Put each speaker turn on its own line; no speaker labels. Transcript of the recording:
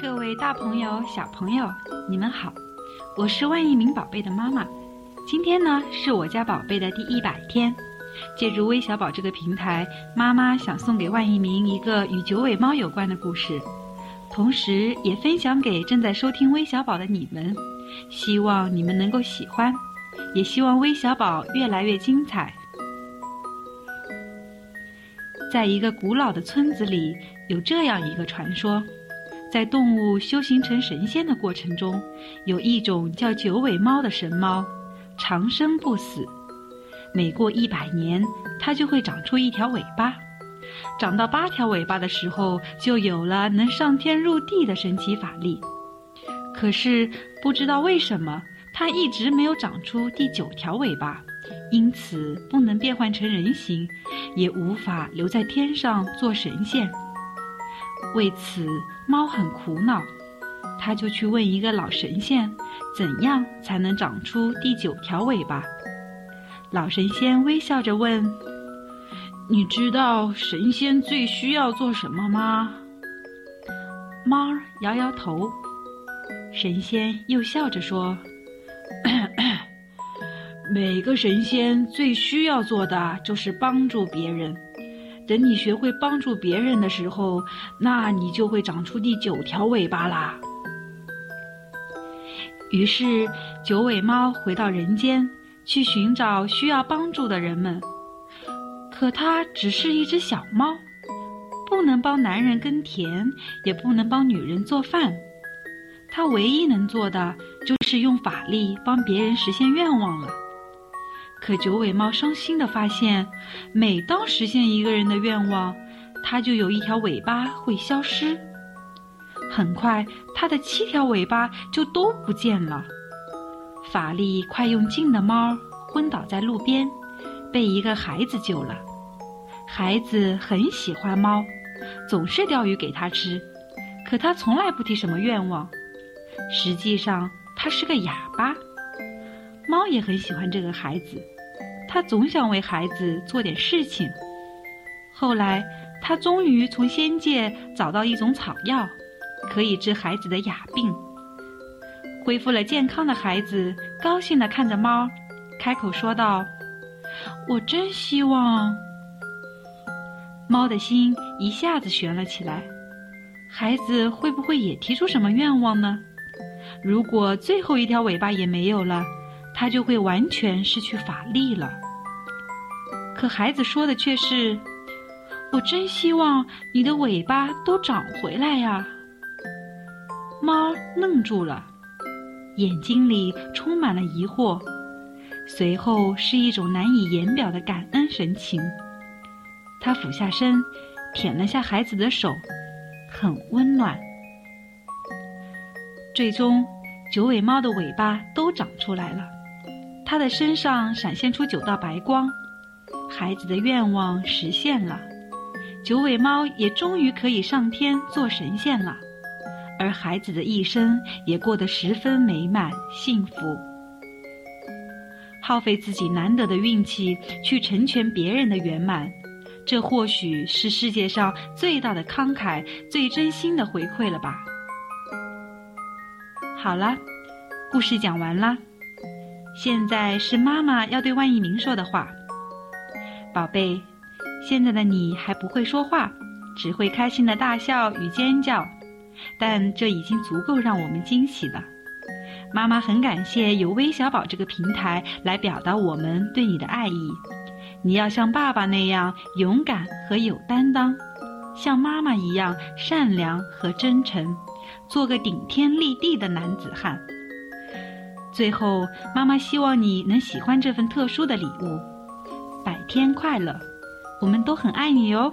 各位大朋友、小朋友，你们好，我是万一明宝贝的妈妈。今天呢，是我家宝贝的第一百天。借助微小宝这个平台，妈妈想送给万一明一个与九尾猫有关的故事，同时也分享给正在收听微小宝的你们，希望你们能够喜欢，也希望微小宝越来越精彩。在一个古老的村子里，有这样一个传说：在动物修行成神仙的过程中，有一种叫九尾猫的神猫，长生不死。每过一百年，它就会长出一条尾巴。长到八条尾巴的时候，就有了能上天入地的神奇法力。可是不知道为什么，它一直没有长出第九条尾巴。因此，不能变换成人形，也无法留在天上做神仙。为此，猫很苦恼，他就去问一个老神仙，怎样才能长出第九条尾巴？老神仙微笑着问：“你知道神仙最需要做什么吗？”猫摇摇头。神仙又笑着说。每个神仙最需要做的就是帮助别人。等你学会帮助别人的时候，那你就会长出第九条尾巴啦。于是，九尾猫回到人间，去寻找需要帮助的人们。可它只是一只小猫，不能帮男人耕田，也不能帮女人做饭。它唯一能做的，就是用法力帮别人实现愿望了。可九尾猫伤心地发现，每当实现一个人的愿望，它就有一条尾巴会消失。很快，它的七条尾巴就都不见了。法力快用尽的猫昏倒在路边，被一个孩子救了。孩子很喜欢猫，总是钓鱼给它吃，可它从来不提什么愿望。实际上，它是个哑巴。猫也很喜欢这个孩子，它总想为孩子做点事情。后来，它终于从仙界找到一种草药，可以治孩子的哑病。恢复了健康的孩子高兴地看着猫，开口说道：“我真希望……”猫的心一下子悬了起来。孩子会不会也提出什么愿望呢？如果最后一条尾巴也没有了？他就会完全失去法力了。可孩子说的却是：“我真希望你的尾巴都长回来呀。”猫愣住了，眼睛里充满了疑惑，随后是一种难以言表的感恩神情。他俯下身，舔了下孩子的手，很温暖。最终，九尾猫的尾巴都长出来了。他的身上闪现出九道白光，孩子的愿望实现了，九尾猫也终于可以上天做神仙了，而孩子的一生也过得十分美满幸福。耗费自己难得的运气去成全别人的圆满，这或许是世界上最大的慷慨、最真心的回馈了吧。好了，故事讲完了。现在是妈妈要对万一鸣说的话，宝贝，现在的你还不会说话，只会开心的大笑与尖叫，但这已经足够让我们惊喜了。妈妈很感谢有微小宝这个平台来表达我们对你的爱意。你要像爸爸那样勇敢和有担当，像妈妈一样善良和真诚，做个顶天立地的男子汉。最后，妈妈希望你能喜欢这份特殊的礼物。百天快乐，我们都很爱你哟。